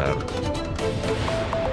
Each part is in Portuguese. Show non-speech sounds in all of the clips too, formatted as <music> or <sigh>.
tarde.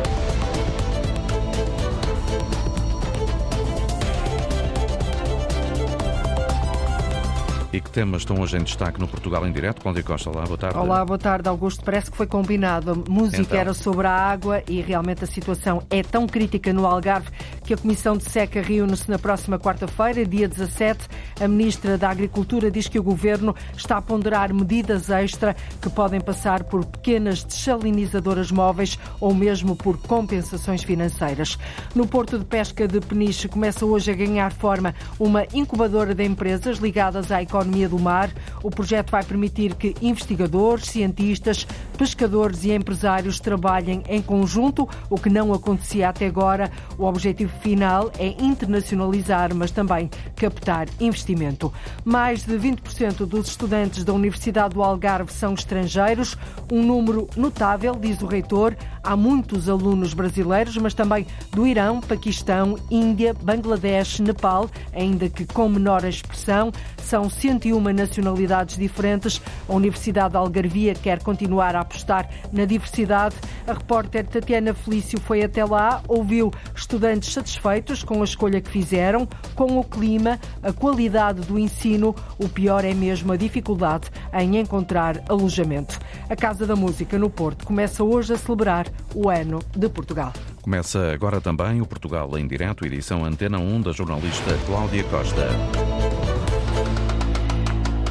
Temas estão hoje em destaque no Portugal em Direto? Cláudia Costa, olá, boa tarde. Olá, boa tarde, Augusto. Parece que foi combinado. A música então. era sobre a água e realmente a situação é tão crítica no Algarve que a Comissão de Seca reúne-se na próxima quarta-feira, dia 17. A Ministra da Agricultura diz que o Governo está a ponderar medidas extra que podem passar por pequenas desalinizadoras móveis ou mesmo por compensações financeiras. No Porto de Pesca de Peniche começa hoje a ganhar forma uma incubadora de empresas ligadas à economia do mar. O projeto vai permitir que investigadores, cientistas, pescadores e empresários trabalhem em conjunto, o que não acontecia até agora. O objetivo final é internacionalizar, mas também captar investimento. Mais de 20% dos estudantes da Universidade do Algarve são estrangeiros, um número notável, diz o reitor. Há muitos alunos brasileiros, mas também do Irão, Paquistão, Índia, Bangladesh, Nepal, ainda que com menor expressão. São 101 nacionalidades diferentes. A Universidade de Algarvia quer continuar a apostar na diversidade. A repórter Tatiana Felício foi até lá, ouviu estudantes satisfeitos com a escolha que fizeram, com o clima, a qualidade do ensino. O pior é mesmo a dificuldade em encontrar alojamento. A Casa da Música no Porto começa hoje a celebrar o ano de Portugal. Começa agora também o Portugal em Direto, edição Antena 1 da jornalista Cláudia Costa.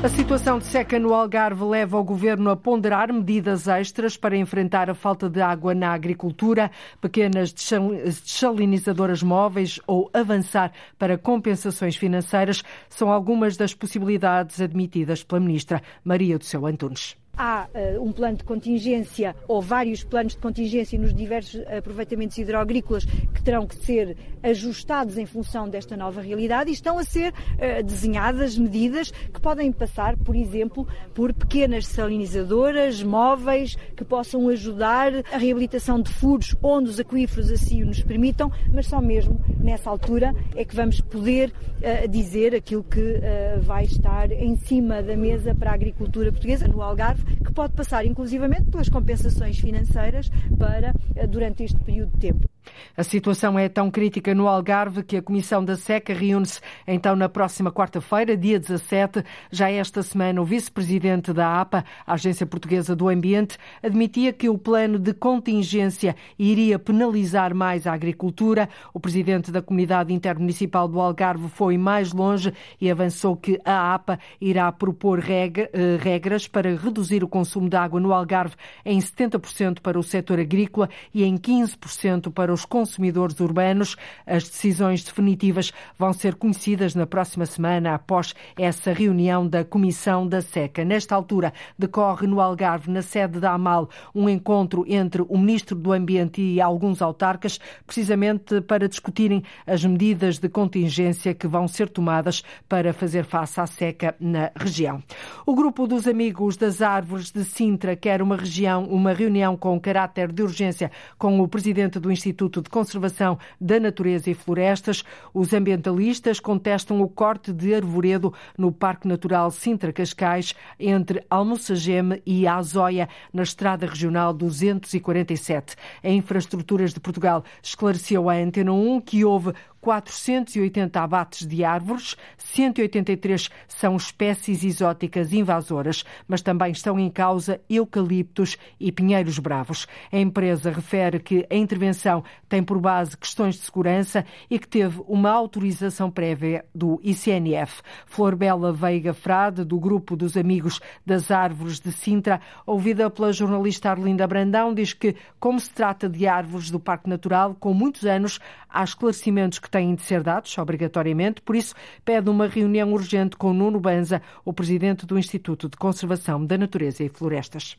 A situação de seca no Algarve leva o governo a ponderar medidas extras para enfrentar a falta de água na agricultura, pequenas desalinizadoras móveis ou avançar para compensações financeiras são algumas das possibilidades admitidas pela ministra Maria do Céu Antunes há uh, um plano de contingência ou vários planos de contingência nos diversos aproveitamentos hidroagrícolas que terão que ser ajustados em função desta nova realidade e estão a ser uh, desenhadas medidas que podem passar, por exemplo, por pequenas salinizadoras móveis que possam ajudar a reabilitação de furos onde os aquíferos assim nos permitam, mas só mesmo nessa altura é que vamos poder uh, dizer aquilo que vai estar em cima da mesa para a agricultura portuguesa no Algarve que pode passar inclusivamente pelas compensações financeiras para eh, durante este período de tempo. A situação é tão crítica no Algarve que a Comissão da Seca reúne-se então na próxima quarta-feira, dia 17. Já esta semana, o vice-presidente da APA, a Agência Portuguesa do Ambiente, admitia que o plano de contingência iria penalizar mais a agricultura. O presidente da Comunidade Intermunicipal do Algarve foi mais longe e avançou que a APA irá propor eh, regras para reduzir o consumo de água no Algarve em 70% para o setor agrícola e em 15% para os consumidores urbanos. As decisões definitivas vão ser conhecidas na próxima semana, após essa reunião da Comissão da Seca. Nesta altura, decorre no Algarve, na sede da AMAL, um encontro entre o Ministro do Ambiente e alguns autarcas, precisamente para discutirem as medidas de contingência que vão ser tomadas para fazer face à seca na região. O grupo dos Amigos das Árvores de Sintra quer uma região, uma reunião com caráter de urgência com o Presidente do Instituto de Conservação da Natureza e Florestas. Os ambientalistas contestam o corte de arvoredo no Parque Natural Sintra-Cascais, entre Almoçageme e Azóia, na Estrada Regional 247. A Infraestruturas de Portugal esclareceu à Antena 1 que houve 480 abates de árvores, 183 são espécies exóticas invasoras, mas também estão em causa eucaliptos e pinheiros bravos. A empresa refere que a intervenção tem por base questões de segurança e que teve uma autorização prévia do ICNF. Flor Bela Veiga Frade, do Grupo dos Amigos das Árvores de Sintra, ouvida pela jornalista Arlinda Brandão, diz que, como se trata de árvores do Parque Natural, com muitos anos, há esclarecimentos que têm de ser dados, obrigatoriamente, por isso pede uma reunião urgente com Nuno Banza, o presidente do Instituto de Conservação da Natureza e Florestas.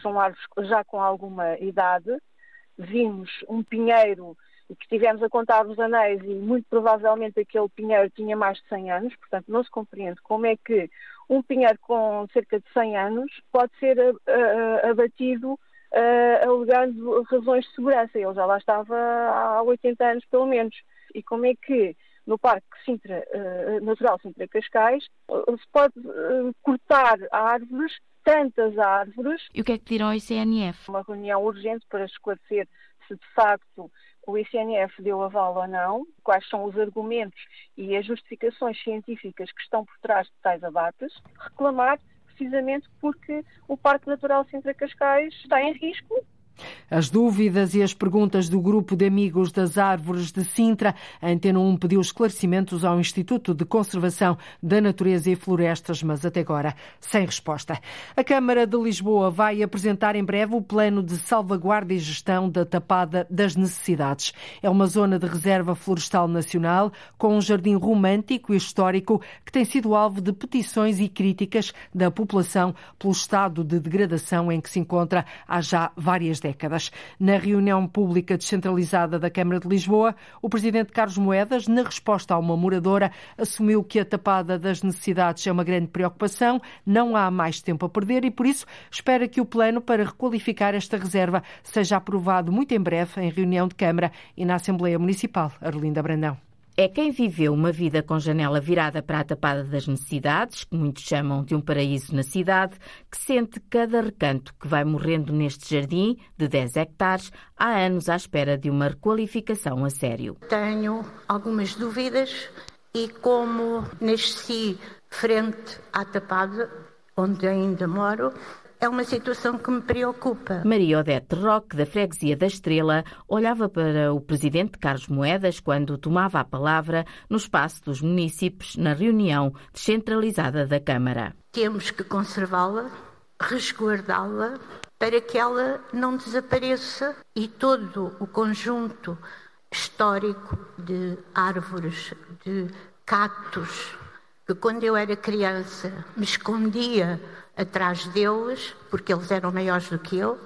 São árvores já com alguma idade. Vimos um pinheiro que tivemos a contar os anéis e muito provavelmente aquele pinheiro tinha mais de 100 anos, portanto não se compreende como é que um pinheiro com cerca de 100 anos pode ser abatido uh, alegando razões de segurança. Ele já lá estava há 80 anos, pelo menos. E como é que no Parque Sintra, uh, Natural Sintra Cascais uh, se pode uh, cortar árvores tantas árvores. E o que é que pediram ao ICNF? Uma reunião urgente para esclarecer se de facto o ICNF deu aval ou não, quais são os argumentos e as justificações científicas que estão por trás de tais abates, reclamar precisamente porque o Parque Natural Sintra Cascais está em risco as dúvidas e as perguntas do grupo de amigos das árvores de Sintra, a Antena 1 pediu esclarecimentos ao Instituto de Conservação da Natureza e Florestas, mas até agora sem resposta. A Câmara de Lisboa vai apresentar em breve o plano de salvaguarda e gestão da Tapada das Necessidades. É uma zona de reserva florestal nacional com um jardim romântico e histórico que tem sido alvo de petições e críticas da população pelo estado de degradação em que se encontra há já várias décadas. Na reunião pública descentralizada da Câmara de Lisboa, o presidente Carlos Moedas, na resposta a uma moradora, assumiu que a tapada das necessidades é uma grande preocupação, não há mais tempo a perder e, por isso, espera que o plano para requalificar esta reserva seja aprovado muito em breve em reunião de Câmara e na Assembleia Municipal. Arlinda Brandão é quem viveu uma vida com janela virada para a tapada das necessidades, que muitos chamam de um paraíso na cidade, que sente cada recanto que vai morrendo neste jardim de 10 hectares há anos à espera de uma requalificação a sério. Tenho algumas dúvidas e como nasci frente à tapada, onde ainda moro, é uma situação que me preocupa. Maria Odete Roque, da Freguesia da Estrela, olhava para o presidente Carlos Moedas quando tomava a palavra no espaço dos municípios na reunião descentralizada da Câmara. Temos que conservá-la, resguardá-la, para que ela não desapareça e todo o conjunto histórico de árvores, de cactos, que quando eu era criança me escondia atrás deles, porque eles eram maiores do que eu,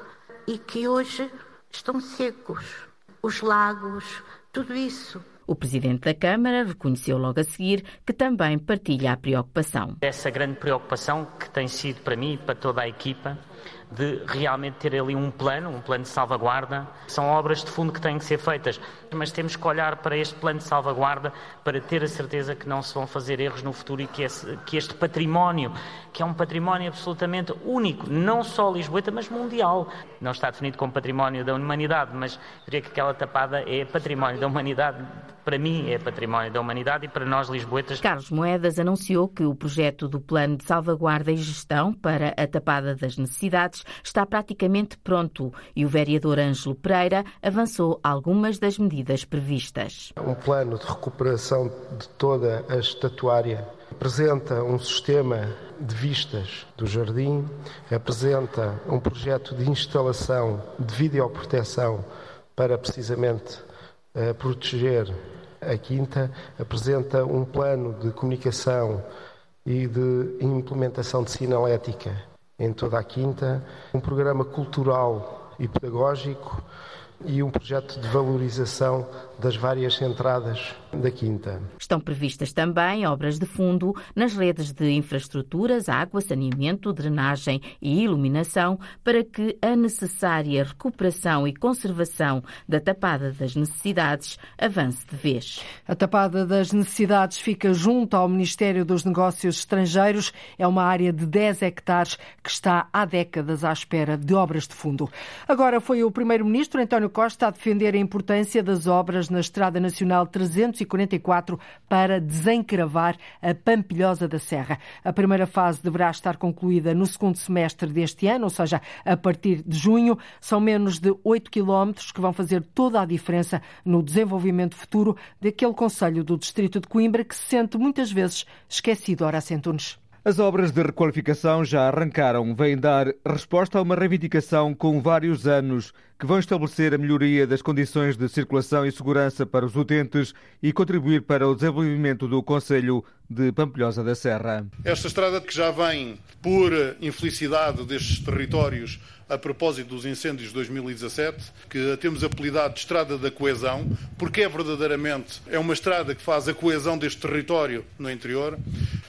e que hoje estão secos. Os lagos, tudo isso. O presidente da Câmara reconheceu logo a seguir que também partilha a preocupação. Essa grande preocupação que tem sido para mim e para toda a equipa de realmente ter ali um plano, um plano de salvaguarda. São obras de fundo que têm que ser feitas, mas temos que olhar para este plano de salvaguarda para ter a certeza que não se vão fazer erros no futuro e que, esse, que este património, que é um património absolutamente único, não só lisboeta, mas mundial. Não está definido como património da humanidade, mas diria que aquela tapada é património da humanidade para mim é património da humanidade e para nós lisboetas. Carlos Moedas anunciou que o projeto do Plano de Salvaguarda e Gestão para a Tapada das Necessidades está praticamente pronto e o vereador Ângelo Pereira avançou algumas das medidas previstas. Um plano de recuperação de toda a estatuária apresenta um sistema de vistas do jardim, apresenta um projeto de instalação de videoproteção para precisamente uh, proteger a Quinta apresenta um plano de comunicação e de implementação de sinalética em toda a Quinta, um programa cultural e pedagógico e um projeto de valorização das várias entradas da Quinta. Estão previstas também obras de fundo nas redes de infraestruturas, água, saneamento, drenagem e iluminação para que a necessária recuperação e conservação da Tapada das Necessidades avance de vez. A Tapada das Necessidades fica junto ao Ministério dos Negócios Estrangeiros. É uma área de 10 hectares que está há décadas à espera de obras de fundo. Agora foi o Primeiro-Ministro António Costa a defender a importância das obras na Estrada Nacional 344 para desencravar a Pampilhosa da Serra. A primeira fase deverá estar concluída no segundo semestre deste ano, ou seja, a partir de junho. São menos de 8 quilómetros que vão fazer toda a diferença no desenvolvimento futuro daquele Conselho do Distrito de Coimbra que se sente muitas vezes esquecido. Ora, Centunes. As obras de requalificação já arrancaram, vêm dar resposta a uma reivindicação com vários anos, que vão estabelecer a melhoria das condições de circulação e segurança para os utentes e contribuir para o desenvolvimento do Conselho de Pampilhosa da Serra. Esta estrada que já vem por infelicidade destes territórios a propósito dos incêndios de 2017, que a temos apelidado de Estrada da Coesão, porque é verdadeiramente é uma estrada que faz a coesão deste território no interior.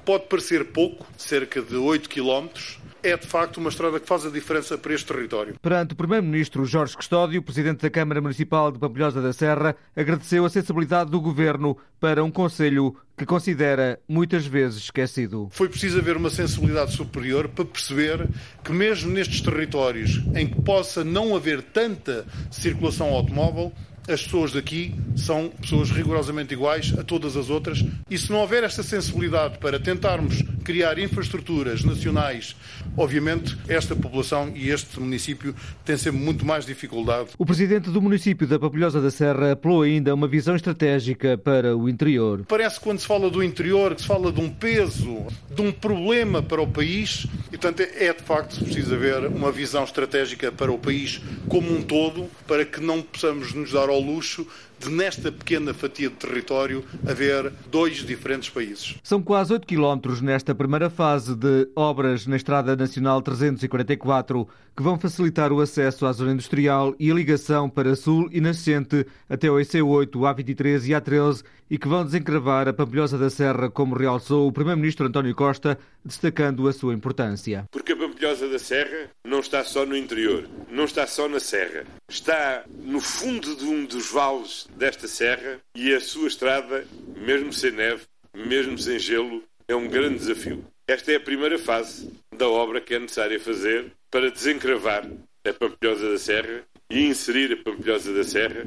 Pode parecer pouco, cerca de 8 quilómetros, é de facto uma estrada que faz a diferença para este território. Perante o Primeiro-Ministro Jorge Custódio, Presidente da Câmara Municipal de Pampilhosa da Serra, agradeceu a sensibilidade do Governo para um Conselho que considera muitas vezes esquecido. Foi preciso haver uma sensibilidade superior para perceber que, mesmo nestes territórios em que possa não haver tanta circulação automóvel, as pessoas daqui são pessoas rigorosamente iguais a todas as outras e se não houver esta sensibilidade para tentarmos criar infraestruturas nacionais, obviamente esta população e este município têm sempre muito mais dificuldade. O presidente do município da Papilhosa da Serra apelou ainda uma visão estratégica para o interior. Parece que quando se fala do interior, que se fala de um peso, de um problema para o país, e portanto é de facto preciso haver uma visão estratégica para o país como um todo, para que não possamos nos dar ao luxo de, nesta pequena fatia de território, haver dois diferentes países. São quase 8 quilómetros nesta primeira fase de obras na Estrada Nacional 344 que vão facilitar o acesso à zona industrial e a ligação para sul e nascente até o IC8, A23 e A13 e que vão desencravar a Pampilhosa da Serra, como realçou o Primeiro-Ministro António Costa, destacando a sua importância. Porque a Pampilhosa da Serra não está só no interior, não está só na serra, está no fundo de um dos vales desta serra e a sua estrada, mesmo sem neve, mesmo sem gelo, é um grande desafio. Esta é a primeira fase da obra que é necessária fazer para desencravar a Pampilhosa da Serra e inserir a Pampilhosa da Serra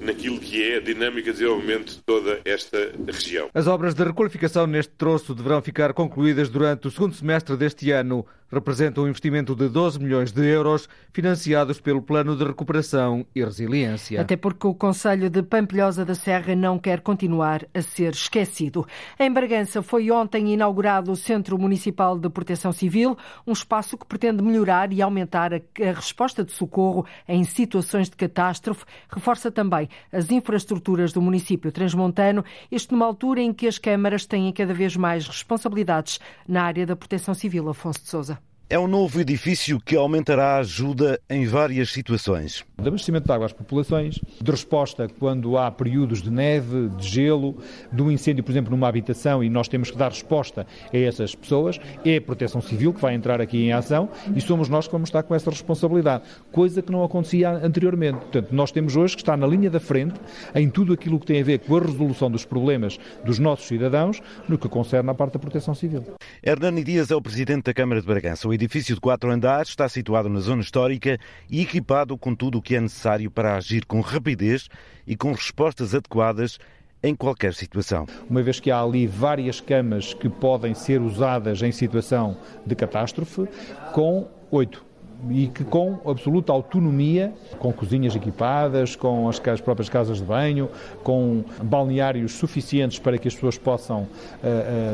naquilo que é a dinâmica de desenvolvimento de toda esta região. As obras de requalificação neste troço deverão ficar concluídas durante o segundo semestre deste ano representa um investimento de 12 milhões de euros financiados pelo Plano de Recuperação e Resiliência. Até porque o Conselho de Pampilhosa da Serra não quer continuar a ser esquecido. Em Bragança foi ontem inaugurado o Centro Municipal de Proteção Civil, um espaço que pretende melhorar e aumentar a, resposta de socorro em situações de catástrofe. Reforça também as infraestruturas do município transmontano, isto numa altura em que as câmaras têm cada vez mais responsabilidades na área da proteção civil. Afonso de Sousa. É um novo edifício que aumentará a ajuda em várias situações. De abastecimento de água às populações, de resposta quando há períodos de neve, de gelo, de um incêndio, por exemplo, numa habitação e nós temos que dar resposta a essas pessoas. É a Proteção Civil que vai entrar aqui em ação e somos nós que vamos estar com essa responsabilidade, coisa que não acontecia anteriormente. Portanto, nós temos hoje que estar na linha da frente em tudo aquilo que tem a ver com a resolução dos problemas dos nossos cidadãos no que concerne à parte da Proteção Civil. Hernani Dias é o Presidente da Câmara de Bragança edifício de quatro andares está situado na zona histórica e equipado com tudo o que é necessário para agir com rapidez e com respostas adequadas em qualquer situação. Uma vez que há ali várias camas que podem ser usadas em situação de catástrofe, com oito e que com absoluta autonomia, com cozinhas equipadas, com as, as, próprias casas de banho, com balneários suficientes para que as pessoas possam uh,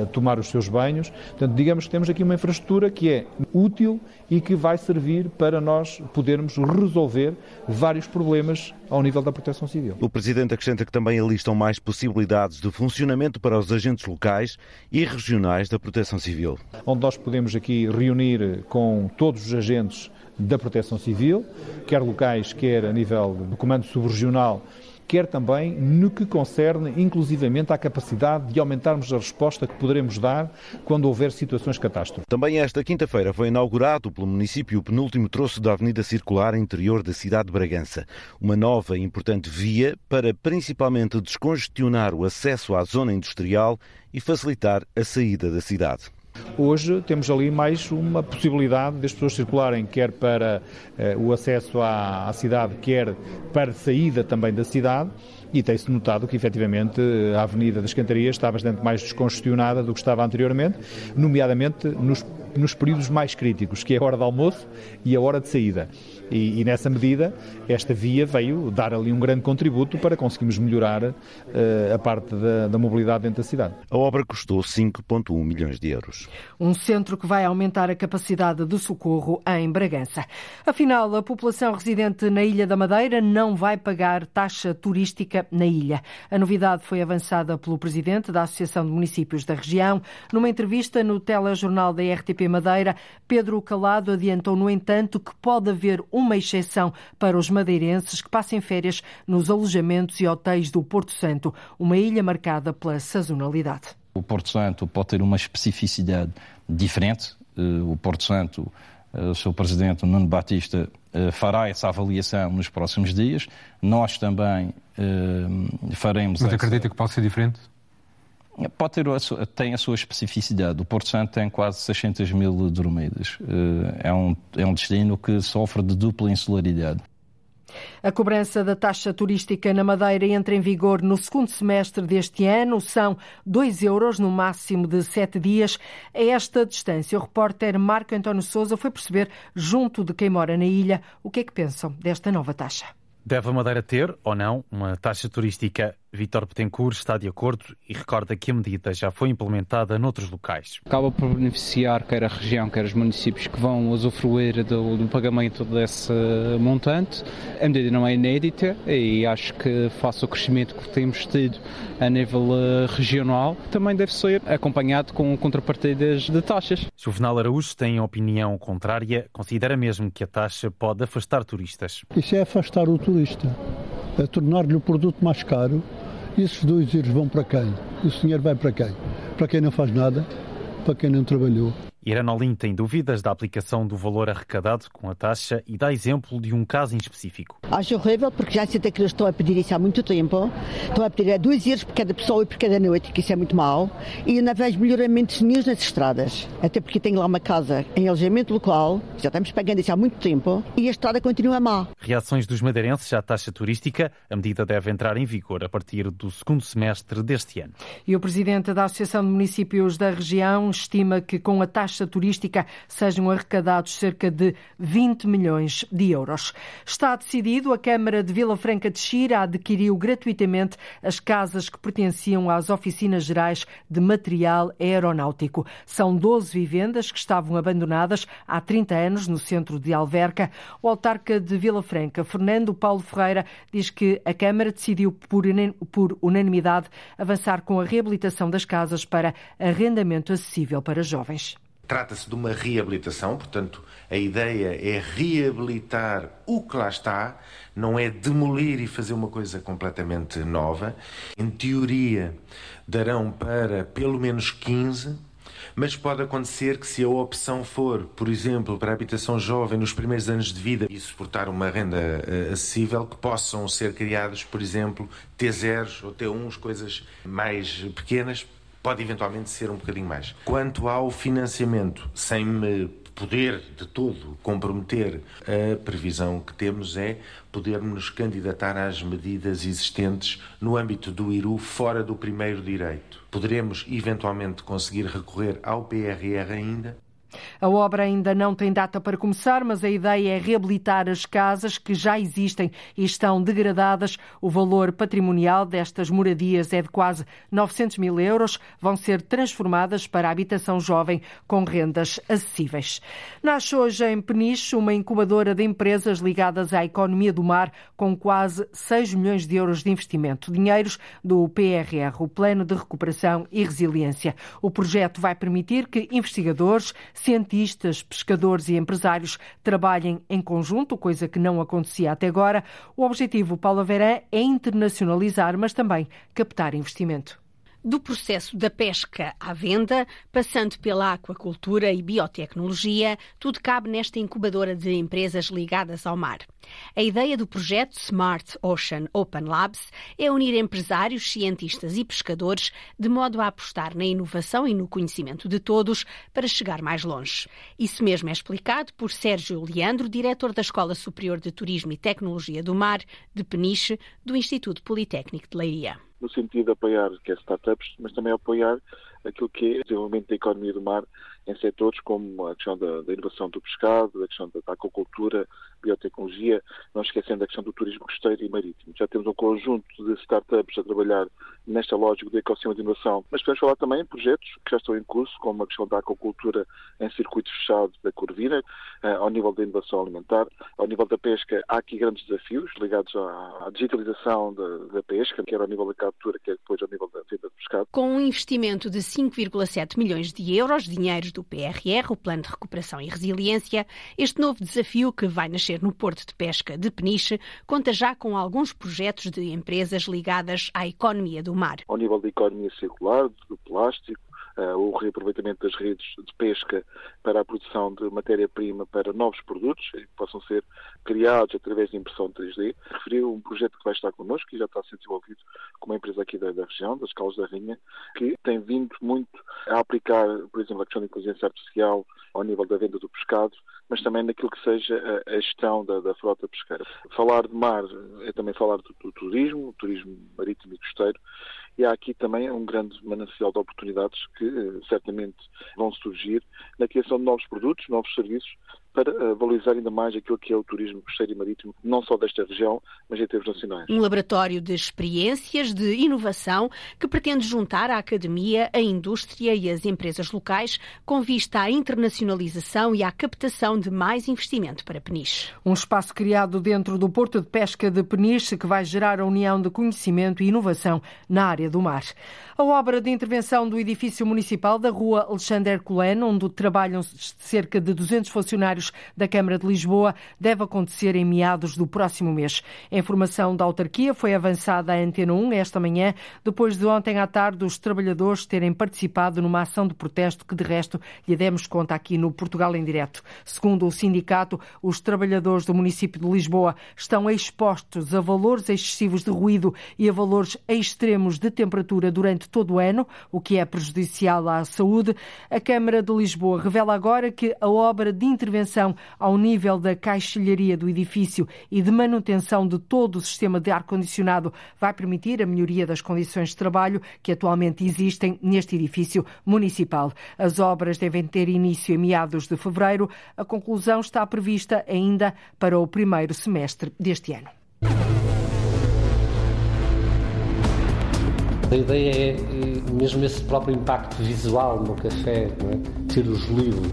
uh, tomar os seus banhos. Portanto, digamos que temos aqui uma infraestrutura que é útil e que vai servir para nós podermos resolver vários problemas ao nível da proteção civil. O Presidente acrescenta que também alistam mais possibilidades de funcionamento para os agentes locais e regionais da proteção civil. Onde nós podemos aqui reunir com todos os agentes da Proteção Civil, quer locais, quer a nível do Comando Subregional, quer também no que concerne inclusivamente à capacidade de aumentarmos a resposta que poderemos dar quando houver situações catástrofes. Também esta quinta-feira foi inaugurado pelo município o penúltimo troço da Avenida Circular interior da cidade de Bragança, uma nova e importante via para principalmente descongestionar o acesso à zona industrial e facilitar a saída da cidade. Hoje temos ali mais uma possibilidade das pessoas circularem, quer para eh, o acesso à, à cidade, quer para saída também da cidade e tem-se notado que, efetivamente, a Avenida das Cantarias está bastante mais descongestionada do que estava anteriormente, nomeadamente nos, nos períodos mais críticos, que é a hora de almoço e a hora de saída. E, e, nessa medida, esta via veio dar ali um grande contributo para conseguirmos melhorar uh, a parte da, da, mobilidade dentro da cidade. A obra custou 5,1 milhões de euros. Um centro que vai aumentar a capacidade de socorro em Bragança. Afinal, a população residente na Ilha da Madeira não vai pagar taxa turística na ilha. A novidade foi avançada pelo presidente da Associação de Municípios da região. Numa entrevista no telejornal da RTP Madeira, Pedro Calado adiantou, no entanto, que pode haver uma exceção para os madeirenses que passem férias nos alojamentos e hotéis do Porto Santo, uma ilha marcada pela sazonalidade. O Porto Santo pode ter uma especificidade diferente o Porto Santo, o seu presidente Nuno Batista fará essa avaliação nos próximos dias. Nós também faremos. Mas acredita que pode ser diferente? Pode ter, tem a sua especificidade. O Porto Santo tem quase 600 mil dormidas. É um, é um destino que sofre de dupla insularidade. A cobrança da taxa turística na Madeira entra em vigor no segundo semestre deste ano. São 2 euros no máximo de sete dias. A esta distância, o repórter Marco António Souza foi perceber, junto de quem mora na ilha, o que é que pensam desta nova taxa. Deve a Madeira ter, ou não, uma taxa turística Vítor Betancourt está de acordo e recorda que a medida já foi implementada noutros locais. Acaba por beneficiar quer a região, quer os municípios que vão usufruir do, do pagamento desse montante. A medida não é inédita e acho que, face ao crescimento que temos tido a nível eh, regional, também deve ser acompanhado com contrapartidas de taxas. Juvenal Araújo tem opinião contrária, considera mesmo que a taxa pode afastar turistas. Isso é afastar o turista, é tornar-lhe o produto mais caro e esses dois euros vão para quem? O dinheiro vai para quem? Para quem não faz nada, para quem não trabalhou. Irana Olim tem dúvidas da aplicação do valor arrecadado com a taxa e dá exemplo de um caso em específico. Acho horrível porque já sei que eles estão a pedir isso há muito tempo. Estão a pedir a dois euros por cada pessoa e por cada noite, que isso é muito mau. E não vejo melhoramentos nenhum nas estradas. Até porque tenho lá uma casa em alojamento local, já estamos pagando isso há muito tempo, e a estrada continua má. Reações dos madeirenses à taxa turística. A medida deve entrar em vigor a partir do segundo semestre deste ano. E o presidente da Associação de Municípios da região estima que com a taxa taxa turística sejam arrecadados cerca de 20 milhões de euros. Está decidido, a Câmara de Vila Franca de Xira adquiriu gratuitamente as casas que pertenciam às oficinas gerais de material aeronáutico. São 12 vivendas que estavam abandonadas há 30 anos no centro de Alverca. O autarca de Vila Franca, Fernando Paulo Ferreira, diz que a Câmara decidiu por unanimidade avançar com a reabilitação das casas para arrendamento acessível para jovens. Trata-se de uma reabilitação, portanto, a ideia é reabilitar o que lá está, não é demolir e fazer uma coisa completamente nova. Em teoria, darão para pelo menos 15, mas pode acontecer que, se a opção for, por exemplo, para a habitação jovem nos primeiros anos de vida e suportar uma renda uh, acessível, que possam ser criados, por exemplo, T0s ou T1s, coisas mais pequenas, pode eventualmente ser um bocadinho mais. Quanto ao financiamento, sem me poder de todo comprometer, a previsão que temos é podermos candidatar às medidas existentes no âmbito do IRU fora do primeiro direito. Poderemos eventualmente conseguir recorrer ao PRR ainda, a obra ainda não tem data para começar, mas a ideia é reabilitar as casas que já existem e estão degradadas. O valor patrimonial destas moradias é de quase 900 mil euros. Vão ser transformadas para habitação jovem com rendas acessíveis. Nasce hoje em Peniche uma incubadora de empresas ligadas à economia do mar com quase 6 milhões de euros de investimento. Dinheiros do PRR, o Plano de Recuperação e Resiliência. O projeto vai permitir que investigadores, cientistas, pescadores e empresários trabalhem em conjunto, coisa que não acontecia até agora. O objetivo, Paula Verã, é internacionalizar, mas também captar investimento do processo da pesca à venda, passando pela aquacultura e biotecnologia, tudo cabe nesta incubadora de empresas ligadas ao mar. A ideia do projeto Smart Ocean Open Labs é unir empresários, cientistas e pescadores de modo a apostar na inovação e no conhecimento de todos para chegar mais longe. Isso mesmo é explicado por Sérgio Leandro, diretor da Escola Superior de Turismo e Tecnologia do Mar de Peniche, do Instituto Politécnico de Leiria no sentido de apoiar que é startups, mas também apoiar aquilo que é o desenvolvimento da economia do mar em setores como a questão da, da inovação do pescado, a questão da, da aquacultura, biotecnologia, não esquecendo a questão do turismo costeiro e marítimo. Já temos um conjunto de startups a trabalhar nesta lógica do ecossistema de inovação, mas podemos falar também em projetos que já estão em curso, como a questão da aquacultura em circuito fechado da Corvina, eh, ao nível da inovação alimentar, ao nível da pesca, há aqui grandes desafios ligados à, digitalização da, da pesca, quer ao nível da captura, quer depois ao nível da venda de pescado. Com um investimento de 5,7 milhões de euros, dinheiros do PRR, o Plano de Recuperação e Resiliência, este novo desafio que vai nascer no Porto de Pesca de Peniche conta já com alguns projetos de empresas ligadas à economia do mar. Ao nível da economia circular, do plástico, o reaproveitamento das redes de pesca para a produção de matéria-prima para novos produtos que possam ser criados através de impressão 3D. Referiu um projeto que vai estar connosco e já está a ser desenvolvido com uma empresa aqui da, da região, das Calas da Rainha, que tem vindo muito a aplicar, por exemplo, a questão da inteligência artificial ao nível da venda do pescado, mas também naquilo que seja a, a gestão da, da, frota pesqueira. Falar de mar é também falar do, do turismo, turismo marítimo e costeiro, e há aqui também um grande manancial de oportunidades que eh, certamente vão surgir na criação de novos produtos, novos serviços para eh, valorizar ainda mais aquilo que é o turismo costeiro e marítimo, não só desta região, mas em termos nacionais. Um laboratório de experiências, de inovação, que pretende juntar a academia, a indústria e as empresas locais com vista à internacionalização e à captação de mais investimento para Peniche. Um espaço criado dentro do Porto de Pesca de Peniche que vai gerar a união de conhecimento e inovação na área do mar. A obra de intervenção do edifício municipal da rua Alexandre Herculano, onde trabalham cerca de 200 funcionários da Câmara de Lisboa, deve acontecer em meados do próximo mês. A informação da autarquia foi avançada à Antena 1 esta manhã, depois de ontem à tarde os trabalhadores terem participado numa ação de protesto que, de resto, lhe demos conta aqui no Portugal em Direto. Segundo o sindicato, os trabalhadores do município de Lisboa estão expostos a valores excessivos de ruído e a valores extremos de temperatura durante todo o ano, o que é prejudicial à saúde. A Câmara de Lisboa revela agora que a obra de intervenção ao nível da caixilharia do edifício e de manutenção de todo o sistema de ar-condicionado vai permitir a melhoria das condições de trabalho que atualmente existem neste edifício municipal. As obras devem ter início em meados de fevereiro. A conclusão está prevista ainda para o primeiro semestre deste ano. A ideia é eh, mesmo esse próprio impacto visual no café, é? ter os livros,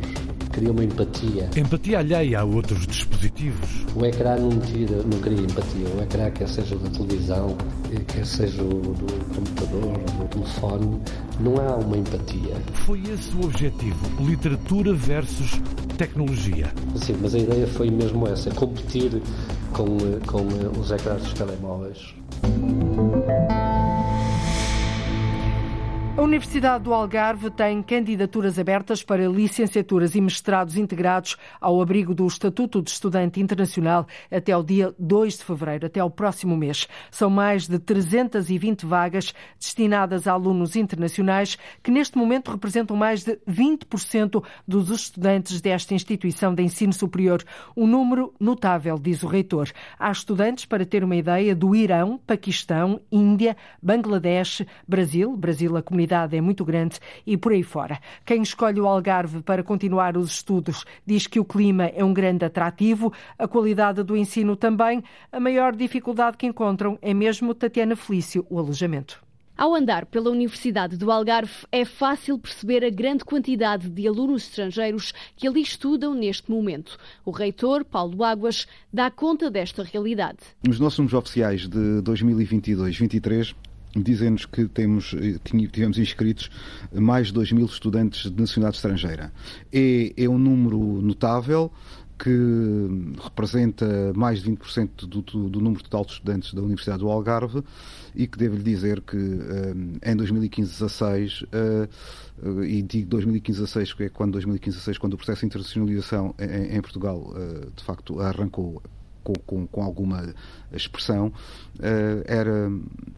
cria uma empatia. Empatia alheia a outros dispositivos. O ecrã não, tira, não cria empatia. O ecrã, quer seja da televisão, quer seja do computador, do telefone, não há uma empatia. Foi esse o objetivo, literatura versus tecnologia. Sim, mas a ideia foi mesmo essa, competir com, com os ecrãs dos telemóveis. A Universidade do Algarve tem candidaturas abertas para licenciaturas e mestrados integrados ao abrigo do Estatuto de Estudante Internacional até o dia 2 de fevereiro, até o próximo mês. São mais de 320 vagas destinadas a alunos internacionais que neste momento representam mais de 20% dos estudantes desta instituição de ensino superior. Um número notável, diz o reitor. Há estudantes, para ter uma ideia, do Irão, Paquistão, Índia, Bangladesh, Brasil, Brasil a comunidade é muito grande e por aí fora. Quem escolhe o Algarve para continuar os estudos diz que o clima é um grande atrativo, a qualidade do ensino também. A maior dificuldade que encontram é mesmo, Tatiana Felício, o alojamento. Ao andar pela Universidade do Algarve, é fácil perceber a grande quantidade de alunos estrangeiros que ali estudam neste momento. O reitor, Paulo Águas, dá conta desta realidade. Os nossos números oficiais de 2022-23 dizem-nos que temos, eh, tivemos inscritos mais de 2 mil estudantes de nacionalidade estrangeira. É, é um número notável que representa mais de 20% do, do, número total de estudantes da Universidade do Algarve e que devo-lhe dizer que eh, em 2015-16, uh, e digo 2015-16 porque é quando 2015-16, quando o processo de internacionalização em, em Portugal uh, de facto arrancou com, com, com alguma expressão, eh, era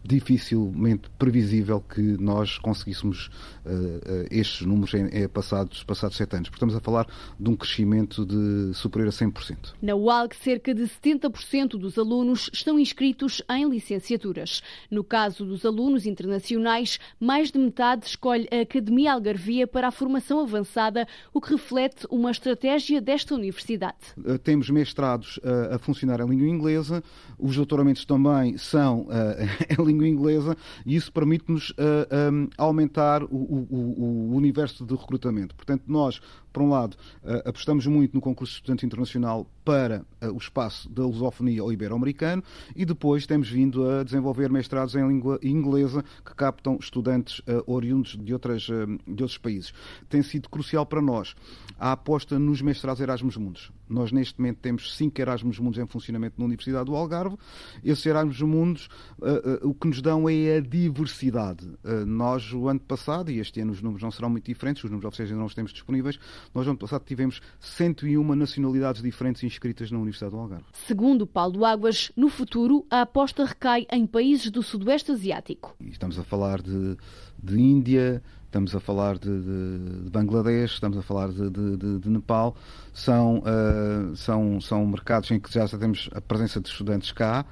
dificilmente previsível que nós conseguíssemos eh, eh, estes números em, passados, passados sete anos. Estamos a falar de um crescimento de superior a 100%. Na UALG, cerca de 70% dos alunos estão inscritos em licenciaturas. No caso dos alunos internacionais, mais de metade escolhe a Academia Algarvia para a formação avançada, o que reflete uma estratégia desta universidade. Temos mestrados a funcionar em língua inglesa, os doutoramentos também são <laughs> uh, em língua inglesa e isso permite-nos uh, um, aumentar o, o, o, universo de recrutamento. Portanto, nós por um lado, apostamos muito no concurso de estudante internacional para o espaço da lusofonia ou ibero-americano e depois temos vindo a desenvolver mestrados em língua inglesa que captam estudantes oriundos de, outras, de outros países. Tem sido crucial para nós a aposta nos mestrados Erasmus Mundos. Nós, neste momento, temos cinco Erasmus Mundos em funcionamento na Universidade do Algarve. Esses Erasmus Mundos, uh, uh, o que nos dão é a diversidade. Uh, nós, o ano passado, e este ano os números não serão muito diferentes, os números oficiais ainda não os temos disponíveis, nós, o ano passado, tivemos 101 nacionalidades diferentes inscritas na Universidade do Algarve. Segundo Paulo Águas, no futuro, a aposta recai em países do Sudoeste Asiático. estamos a falar de, de Índia, estamos a falar de, de, de, Bangladesh, estamos a falar de, de Nepal, são, uh, são, são mercados em que já temos a presença de estudantes cá,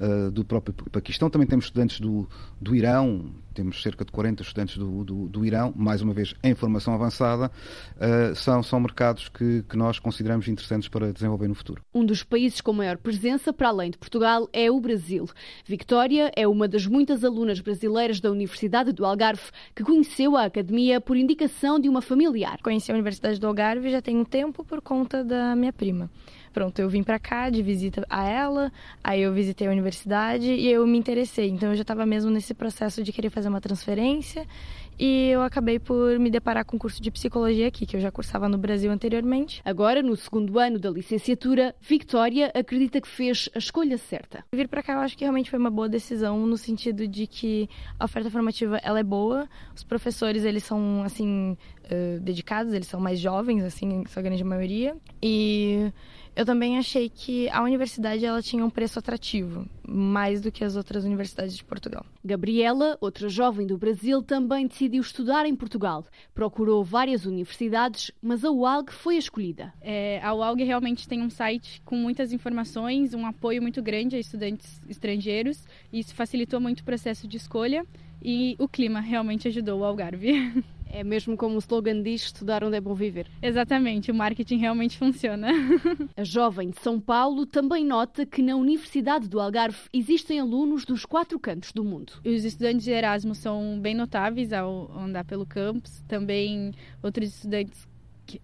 uh, do próprio Paquistão, também temos estudantes do, do Irão, temos cerca de 40 estudantes do, do, do Irão, mais uma vez em formação avançada, uh, são, são mercados que, que nós consideramos interessantes para desenvolver no futuro. Um dos países com maior presença, para além de Portugal, é o Brasil. Victória é uma das muitas alunas brasileiras da Universidade do Algarve que conheceu a academia por indicação de uma familiar. Conheci a Universidade do Algarve já tem um tempo por conta da minha prima. Pronto, eu vim para cá de visita a ela, aí eu visitei a universidade e eu me interessei. Então eu já estava mesmo nesse processo de querer fazer uma transferência e eu acabei por me deparar com o curso de psicologia aqui, que eu já cursava no Brasil anteriormente. Agora, no segundo ano da licenciatura, Victoria acredita que fez a escolha certa. Vir para cá eu acho que realmente foi uma boa decisão no sentido de que a oferta formativa ela é boa, os professores eles são assim uh, dedicados, eles são mais jovens assim, sua grande maioria e eu também achei que a universidade ela tinha um preço atrativo, mais do que as outras universidades de Portugal. Gabriela, outra jovem do Brasil, também decidiu estudar em Portugal. Procurou várias universidades, mas a UALG foi a escolhida. É, a UALG realmente tem um site com muitas informações, um apoio muito grande a estudantes estrangeiros. E isso facilitou muito o processo de escolha e o clima realmente ajudou o Algarve. <laughs> É mesmo como o slogan diz, estudar onde é bom viver. Exatamente, o marketing realmente funciona. <laughs> A jovem de São Paulo também nota que na Universidade do Algarve existem alunos dos quatro cantos do mundo. Os estudantes de Erasmus são bem notáveis ao andar pelo campus, também outros estudantes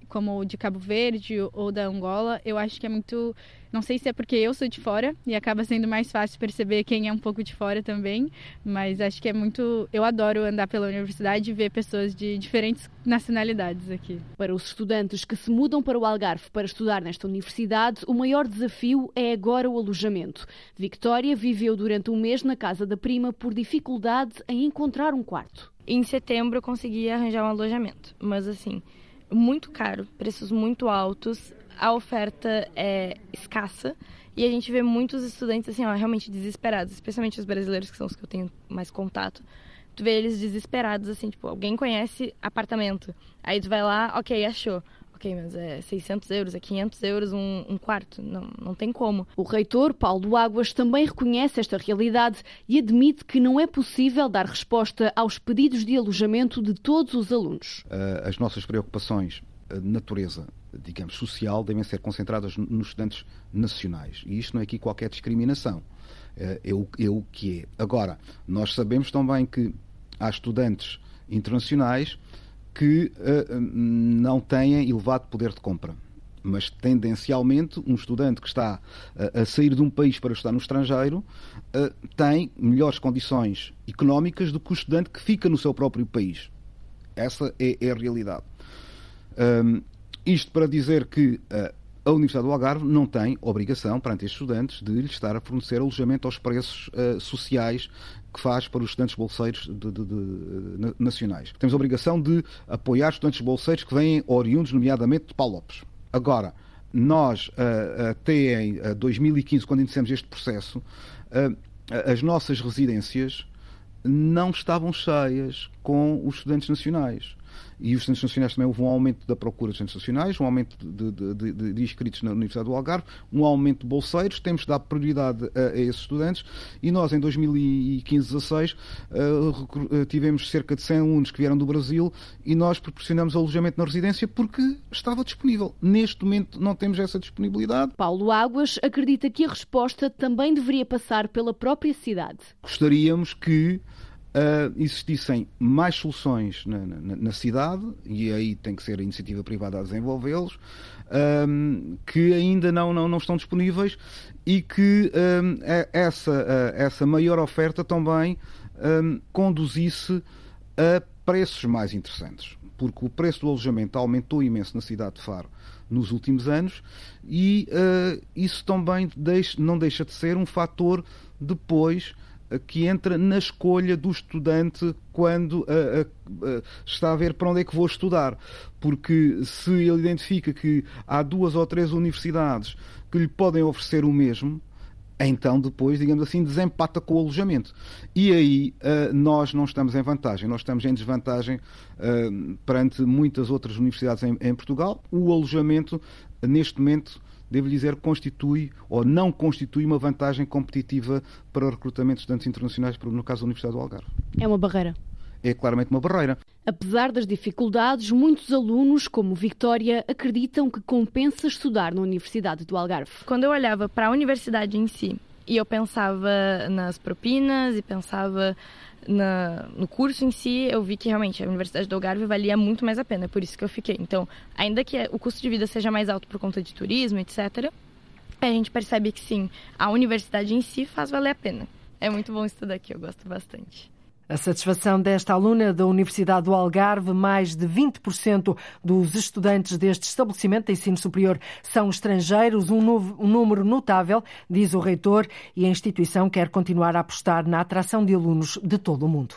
como o de Cabo Verde ou da Angola, eu acho que é muito. Não sei se é porque eu sou de fora e acaba sendo mais fácil perceber quem é um pouco de fora também, mas acho que é muito. Eu adoro andar pela universidade e ver pessoas de diferentes nacionalidades aqui. Para os estudantes que se mudam para o Algarve para estudar nesta universidade, o maior desafio é agora o alojamento. Victória viveu durante um mês na casa da prima por dificuldade em encontrar um quarto. Em setembro eu consegui arranjar um alojamento, mas assim muito caro, preços muito altos, a oferta é escassa e a gente vê muitos estudantes assim, ó, realmente desesperados, especialmente os brasileiros que são os que eu tenho mais contato. Tu vê eles desesperados assim, tipo, alguém conhece apartamento. Aí tu vai lá, OK, achou ok, mas é 600 euros, é 500 euros um, um, quarto, não, não tem como. O reitor, Paulo Águas, também reconhece esta realidade e admite que não é possível dar resposta aos pedidos de alojamento de todos os alunos. Uh, as nossas preocupações de natureza, digamos, social, devem ser concentradas nos estudantes nacionais. E isto não é aqui qualquer discriminação. Uh, é, o, é o que é. Agora, nós sabemos também que há estudantes internacionais que uh, não têm elevado poder de compra. Mas tendencialmente, um estudante que está uh, a sair de um país para estar no estrangeiro uh, tem melhores condições económicas do que o estudante que fica no seu próprio país. Essa é, é a realidade. Um, isto para dizer que a Universidade do Algarve não tem obrigação, perante estes estudantes, de lhes estar a fornecer alojamento aos preços uh, sociais que faz para os estudantes bolseiros de, de, de, nacionais. Temos a obrigação de apoiar estudantes bolseiros que vêm oriundos, nomeadamente de Paulo Lopes. Agora, nós, uh, até em 2015, quando iniciamos este processo, uh, as nossas residências não estavam cheias com os estudantes nacionais e os estudantes nacionais também houve um aumento da procura de estudantes nacionais, um aumento de, de, de, de inscritos na Universidade do Algarve, um aumento de bolseiros, temos de dar prioridade a, a esses estudantes e nós em 2015-16 uh, tivemos cerca de 100 alunos que vieram do Brasil e nós proporcionamos alojamento na residência porque estava disponível. Neste momento não temos essa disponibilidade. Paulo Águas acredita que a resposta também deveria passar pela própria cidade. Gostaríamos que uh, existissem mais soluções na, na, na, cidade, e aí tem que ser a iniciativa privada a desenvolvê-los, um, que ainda não, não, não estão disponíveis e que um, essa, essa maior oferta também um, conduzisse a preços mais interessantes. Porque o preço do alojamento aumentou imenso na cidade de Faro nos últimos anos e uh, isso também deixa, não deixa de ser um fator depois que entra na escolha do estudante quando uh, uh, está a ver para onde é que vou estudar. Porque se ele identifica que há duas ou três universidades que lhe podem oferecer o mesmo, então depois, digamos assim, desempata com o alojamento. E aí uh, nós não estamos em vantagem, nós estamos em desvantagem uh, perante muitas outras universidades em, em Portugal. O alojamento, neste momento, devo dizer, constitui ou não constitui uma vantagem competitiva para o recrutamento de estudantes internacionais, no caso da Universidade do Algarve. É uma barreira. É claramente uma barreira. Apesar das dificuldades, muitos alunos, como Victoria, acreditam que compensa estudar na Universidade do Algarve. Quando eu olhava para a universidade em si e eu pensava nas propinas e pensava na, no curso em si, eu vi que realmente a Universidade do Algarve valia muito mais a pena, por isso que eu fiquei. Então, ainda que o custo de vida seja mais alto por conta de turismo, etc., a gente percebe que sim, a universidade em si faz valer a pena. É muito bom estudar aqui, eu gosto bastante. A satisfação desta aluna da Universidade do Algarve, mais de 20% dos estudantes deste estabelecimento de ensino superior são estrangeiros, um, novo, um, número notável, diz o reitor, e a instituição quer continuar a apostar na atração de alunos de todo o mundo.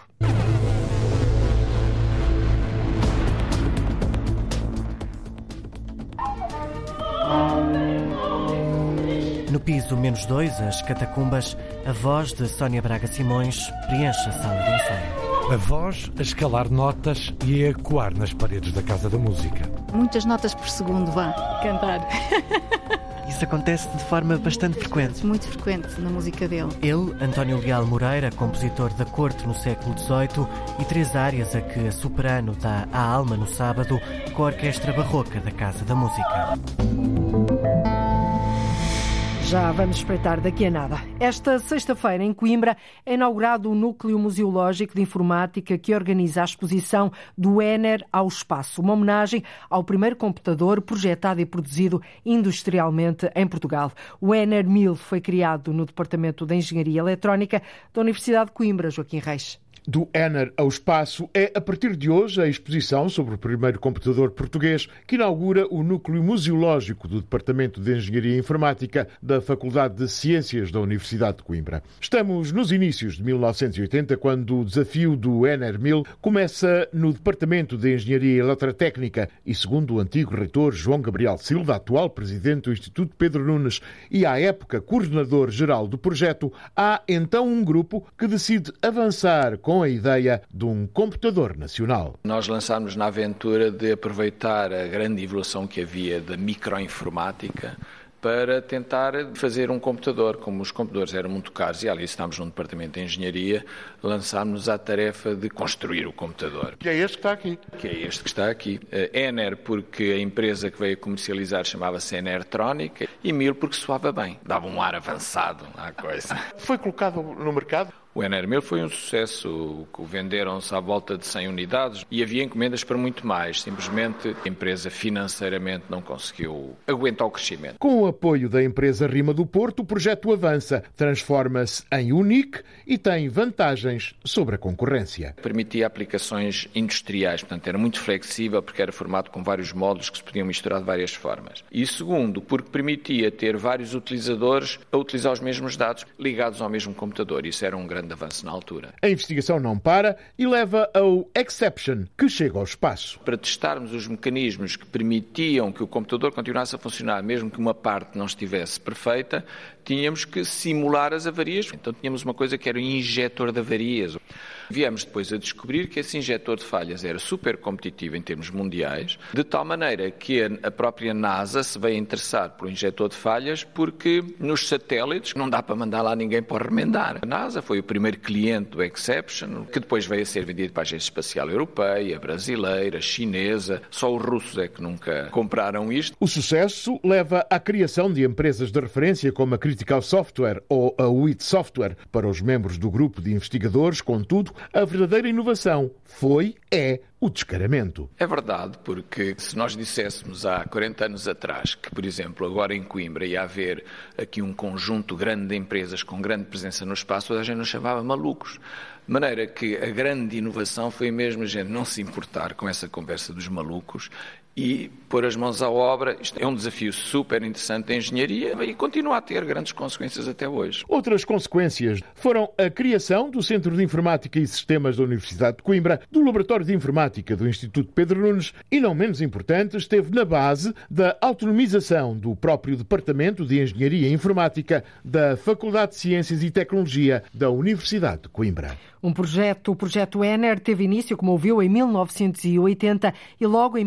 No piso menos dois, as catacumbas, a voz de Sónia Braga Simões preenche a sala de ensaio. A voz a escalar notas e a ecoar nas paredes da Casa da Música. Muitas notas por segundo, vá, cantar. <laughs> Isso acontece de forma bastante frequente. Muito frequente na música dele. Ele, António Leal Moreira, compositor da corte no século XVIII, e três áreas a que a soprano dá a alma no sábado com a Orquestra Barroca da Casa da Música. Já vamos espreitar daqui a nada. Esta sexta-feira, em Coimbra, é inaugurado o Núcleo Museológico de Informática que organiza a exposição do Ener ao Espaço, uma homenagem ao primeiro computador projetado e produzido industrialmente em Portugal. O Ener 1000 foi criado no Departamento de Engenharia Eletrónica da Universidade de Coimbra, Joaquim Reis do Ener ao espaço é, a partir de hoje, a exposição sobre o primeiro computador português que inaugura o núcleo museológico do Departamento de Engenharia Informática da Faculdade de Ciências da Universidade de Coimbra. Estamos nos inícios de 1980, quando o desafio do Ener 1000 começa no Departamento de Engenharia Eletrotécnica e, segundo o antigo reitor João Gabriel Silva, atual presidente do Instituto Pedro Nunes e, à época, coordenador-geral do projeto, há então um grupo que decide avançar com a ideia de um computador nacional. Nós lançámos na aventura de aproveitar a grande evolução que havia da microinformática para tentar fazer um computador. Como os computadores eram muito caros e ali estamos num departamento de engenharia, lançámos a tarefa de construir o computador. Que é este que está aqui. Que é este que está aqui. Ener, porque a empresa que veio comercializar chamava-se Enertronic, e Mil porque soava bem, dava um ar avançado à coisa. Foi colocado no mercado? O Enermil foi um sucesso, venderam-se à volta de 100 unidades e havia encomendas para muito mais. Simplesmente a empresa financeiramente não conseguiu aguentar o crescimento. Com o apoio da empresa Rima do Porto, o projeto avança, transforma-se em único e tem vantagens sobre a concorrência. Permitia aplicações industriais, portanto era muito flexível porque era formado com vários módulos que se podiam misturar de várias formas. E segundo, porque permitia ter vários utilizadores a utilizar os mesmos dados ligados ao mesmo computador. Isso era um grande grande avanço na altura. A investigação não para e leva ao Exception, que chega ao espaço. Para testarmos os mecanismos que permitiam que o computador continuasse a funcionar, mesmo que uma parte não estivesse perfeita, tínhamos que simular as avarias. Então tínhamos uma coisa que era o injetor de avarias. Viemos depois a descobrir que esse injetor de falhas era super competitivo em termos mundiais, de tal maneira que a própria NASA se veio interessar por um injetor de falhas porque nos satélites não dá para mandar lá ninguém para remendar. A NASA foi o primeiro cliente do Exception, que depois veio a ser vendido para a Agência Espacial Europeia, brasileira, chinesa. Só os russos é que nunca compraram isto. O sucesso leva à criação de empresas de referência como a Critical Software ou a WIT Software para os membros do grupo de investigadores, contudo, A verdadeira inovação foi, é, o descaramento. É verdade, porque se nós disséssemos há 40 anos atrás que, por exemplo, agora em Coimbra ia haver aqui um conjunto grande de empresas com grande presença no espaço, a gente nos chamava malucos. De maneira que a grande inovação foi mesmo a gente não se importar com essa conversa dos malucos e pôr as mãos à obra. Isto é um desafio super interessante da engenharia e continua a ter grandes consequências até hoje. Outras consequências foram a criação do Centro de Informática e Sistemas da Universidade de Coimbra, do Laboratório de Informática do Instituto Pedro Nunes e, não menos importante, esteve na base da autonomização do próprio Departamento de Engenharia e Informática da Faculdade de Ciências e Tecnologia da Universidade de Coimbra. Um projeto, o projeto Ener, teve início, como ouviu, em 1980 e logo em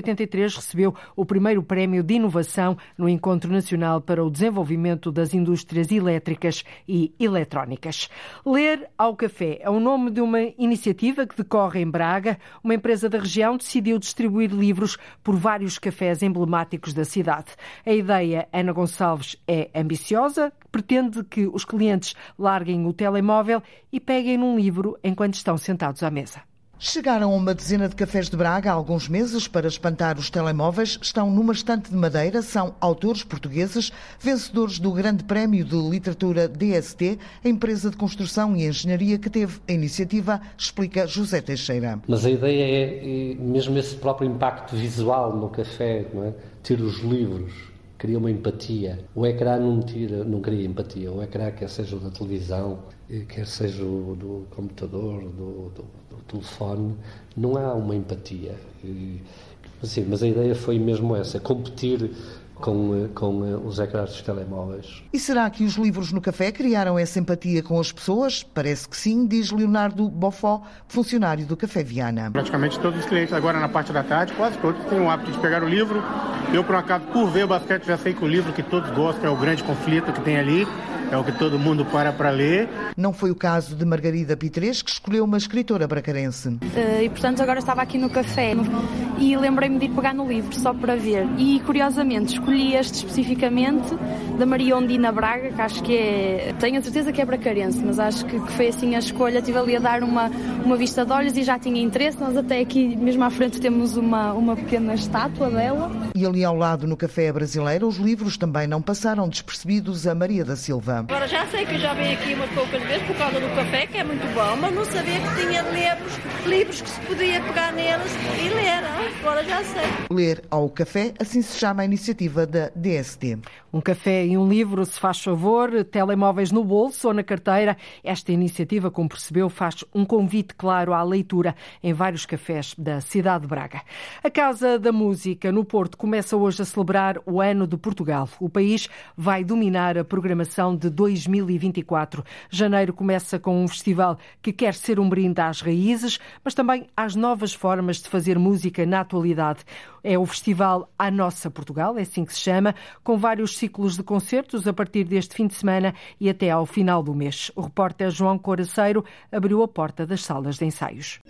1983 recebeu o primeiro prémio de inovação no Encontro Nacional para o Desenvolvimento das Indústrias Elétricas e Eletrónicas. Ler ao Café é o nome de uma iniciativa que decorre em Braga. Uma empresa da região decidiu distribuir livros por vários cafés emblemáticos da cidade. A ideia, Ana Gonçalves, é ambiciosa, pretende que os clientes larguem o telemóvel e peguem num livro enquanto estão sentados à mesa. Chegaram uma dezena de cafés de Braga há alguns meses para espantar os telemóveis. Estão numa estante de madeira, são autores portugueses, vencedores do Grande Prémio de Literatura DST, a empresa de construção e engenharia que teve a iniciativa, explica José Teixeira. Mas a ideia é, mesmo esse próprio impacto visual no café, é? ter os livros, cria uma empatia. O ecrã não, tira, não cria empatia. O ecrã, quer seja o da televisão, quer seja o do computador, do, do, do telefone, não há uma empatia. Assim, mas a ideia foi mesmo essa, competir com, com os ecrãs dos telemóveis. E será que os livros no café criaram essa empatia com as pessoas? Parece que sim, diz Leonardo Bofó, funcionário do Café Viana. Praticamente todos os clientes agora na parte da tarde, quase todos, têm o hábito de pegar o livro. Eu, por um acaso, por ver o basquete, já sei que o livro que todos gostam é o grande conflito que tem ali é o que todo mundo para para ler. Não foi o caso de Margarida Pitres, que escolheu uma escritora bracarense. Uh, e portanto agora estava aqui no café e lembrei-me de ir pegar no livro só para ver. E curiosamente escolhi este especificamente da Maria Ondina Braga, que acho que é. Tenho a certeza que é bracarense, mas acho que, que foi assim a escolha. Estive ali a dar uma, uma vista de olhos e já tinha interesse. Nós até aqui, mesmo à frente, temos uma, uma pequena estátua dela. E ali ao lado, no Café Brasileiro, os livros também não passaram despercebidos a Maria da Silva. Agora já sei que já vim aqui umas poucas vezes por causa do café, que é muito bom, mas não sabia que tinha livros, livros que se podia pegar neles e ler. Agora já sei. Ler ao café, assim se chama a iniciativa da DST. Um café e um livro, se faz favor, telemóveis no bolso ou na carteira. Esta iniciativa, como percebeu, faz um convite claro à leitura em vários cafés da cidade de Braga. A Casa da Música no Porto começa hoje a celebrar o Ano de Portugal. O país vai dominar a programação de 2024. Janeiro começa com um festival que quer ser um brinde às raízes, mas também às novas formas de fazer música na atualidade. É o Festival A Nossa Portugal, é assim que se chama, com vários ciclos de concertos a partir deste fim de semana e até ao final do mês. O repórter João Coraceiro abriu a porta das salas de ensaios.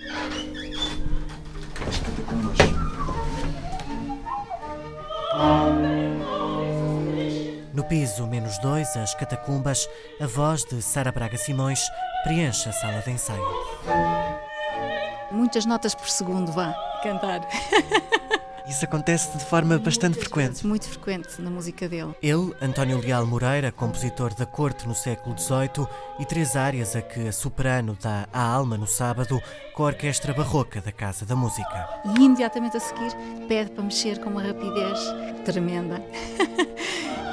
No piso menos dois, as catacumbas, a voz de Sara Braga Simões preenche a sala de ensaio. Muitas notas por segundo, vá, cantar. <laughs> Isso acontece de forma bastante frequente. Vezes, muito frequente na música dele. Ele, António Leal Moreira, compositor da corte no século XVIII, e três áreas a que a soprano dá a alma no sábado com a orquestra barroca da Casa da Música. E imediatamente a seguir pede para mexer com uma rapidez tremenda. <laughs>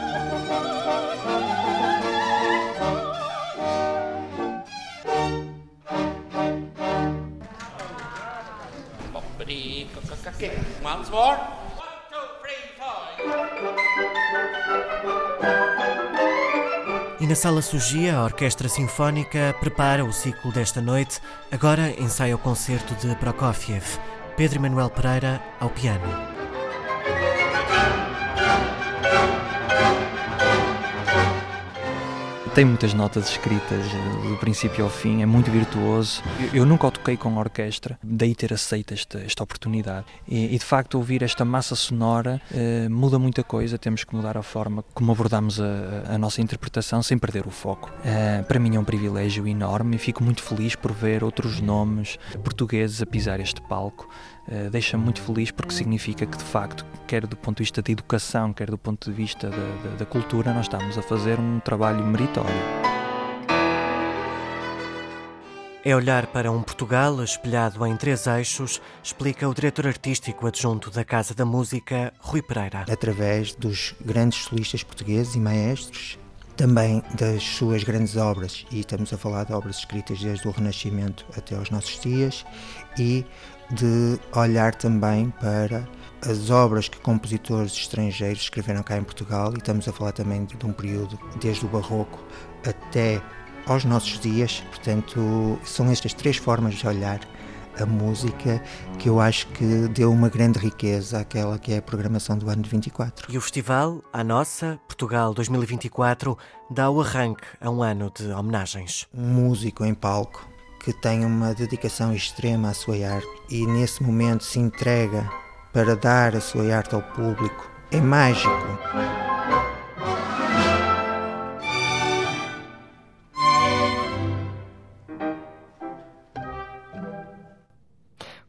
E na Sala Sugia, a Orquestra Sinfónica prepara o ciclo desta noite. Agora ensaia o concerto de Prokofiev. Pedro Manuel Pereira ao piano. Tem muitas notas escritas do princípio ao fim, é muito virtuoso. Eu, eu nunca o toquei com orquestra, daí ter aceito esta, esta oportunidade. E, e, de facto, ouvir esta massa sonora eh, muda muita coisa, temos que mudar a forma como abordamos a, a nossa interpretação sem perder o foco. Eh, para mim é um privilégio enorme e fico muito feliz por ver outros nomes portugueses a pisar este palco. Uh, deixa-me muito feliz porque significa que, de facto, quer do ponto de vista da educação, quer do ponto de vista da, da, da cultura, nós estamos a fazer um trabalho meritório. É olhar para um Portugal espelhado em três eixos, explica o diretor artístico adjunto da Casa da Música, Rui Pereira. Através dos grandes solistas portugueses e maestros, também das suas grandes obras, e estamos a falar de obras escritas desde o Renascimento até aos nossos dias, e de olhar também para as obras que compositores estrangeiros escreveram cá em Portugal e estamos a falar também de um período desde o barroco até aos nossos dias, portanto são estas três formas de olhar a música que eu acho que deu uma grande riqueza àquela que é a programação do ano de 24. E o festival, a nossa, Portugal 2024, dá o arranque a um ano de homenagens. Um músico em palco que tem uma dedicação extrema à sua arte e nesse momento se entrega para dar a sua arte ao público é mágico.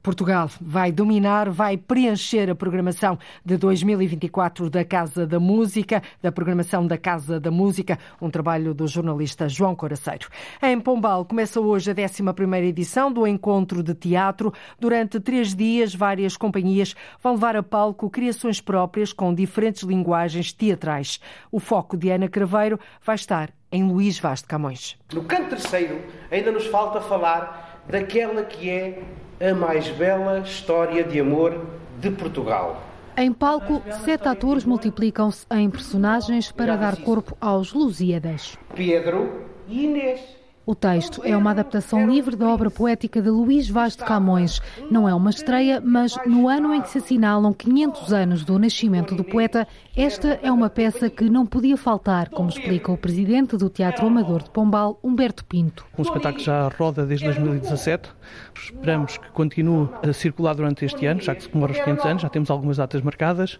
Portugal vai dominar, vai preencher a programação de 2024 da Casa da Música, da programação da Casa da Música, um trabalho do jornalista João Coraceiro. Em Pombal começa hoje a 11ª edição do Encontro de Teatro. Durante três dias, várias companhias vão levar a palco criações próprias com diferentes linguagens teatrais. O foco de Ana Craveiro vai estar em Luís Vaz de Camões. No canto terceiro, ainda nos falta falar daquela que é a mais bela história de amor de Portugal. Em palco, sete atores multiplicam-se em personagens para dar corpo aos Lusíadas. Pedro e Inês. O texto é uma adaptação livre da obra poética de Luís Vaz de Camões. Não é uma estreia, mas no ano em que se assinalam 500 anos do nascimento do poeta, esta é uma peça que não podia faltar, como explica o presidente do Teatro Amador de Pombal, Humberto Pinto. Um espetáculo já roda desde 2017. Esperamos que continue a circular durante este ano, já que se comemora os 500 anos, já temos algumas datas marcadas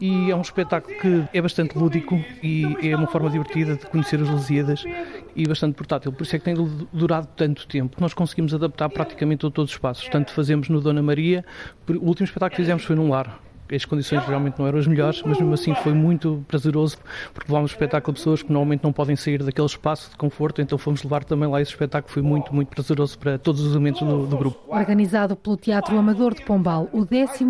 e é um espetáculo que é bastante lúdico e é uma forma divertida de conhecer as Lusíadas e bastante portátil. Por isso é que tem durado tanto tempo. Nós conseguimos adaptar praticamente a todos os espaços. Tanto fazemos no Dona Maria, o último espetáculo que fizemos foi num lar as condições realmente não eram as melhores, mas mesmo assim foi muito prazeroso, porque levámos o espetáculo a pessoas que normalmente não podem sair daquele espaço de conforto, então fomos levar também lá esse espetáculo, foi muito, muito prazeroso para todos os elementos do, do grupo. Organizado pelo Teatro Amador de Pombal, o 11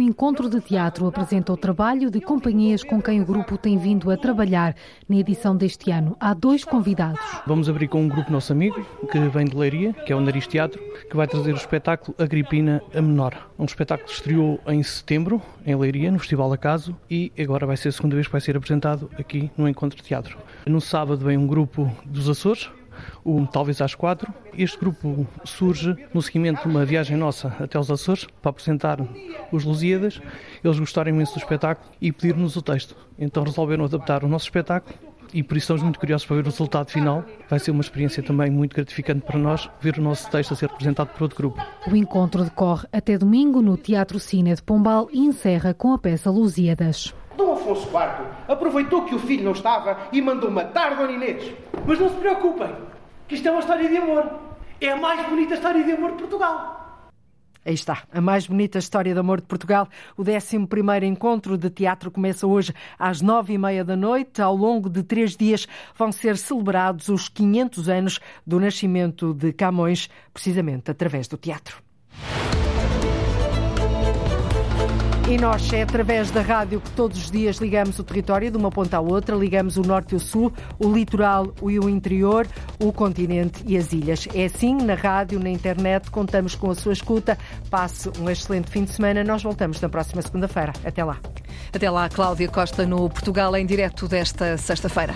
encontro de teatro apresenta o trabalho de companhias com quem o grupo tem vindo a trabalhar. Na edição deste ano, há dois convidados. Vamos abrir com um grupo nosso amigo, que vem de Leiria, que é o Nariz Teatro, que vai trazer o espetáculo Agripina a Menor. Um espetáculo que estreou em setembro, em Leiria, no Festival Acaso, e agora vai ser a segunda vez que vai ser apresentado aqui no Encontro Teatro. No sábado vem um grupo dos Açores, o Talvez às Quatro. Este grupo surge no seguimento de uma viagem nossa até os Açores para apresentar os Lusíadas. Eles gostaram imenso do espetáculo e pediram-nos o texto. Então resolveram adaptar o nosso espetáculo e por isso estamos muito curiosos para ver o resultado final. Vai ser uma experiência também muito gratificante para nós ver o nosso texto a ser representado por outro grupo. O encontro decorre até domingo no Teatro Cine de Pombal e encerra com a peça Lusíadas. Dom Afonso IV aproveitou que o filho não estava e mandou matar Dona Inês. Mas não se preocupem, que isto é uma história de amor. É a mais bonita história de amor de Portugal. Aí está, a mais bonita história de amor de Portugal. O 11 encontro de teatro começa hoje às nove e meia da noite. Ao longo de três dias vão ser celebrados os 500 anos do nascimento de Camões, precisamente através do teatro. E nós é através da rádio que todos os dias ligamos o território de uma ponta à outra, ligamos o norte e o sul, o litoral e o interior, o continente e as ilhas. É assim, na rádio, na internet, contamos com a sua escuta. Passe um excelente fim de semana. Nós voltamos na próxima segunda-feira. Até lá. Até lá, Cláudia Costa no Portugal em direto desta sexta-feira.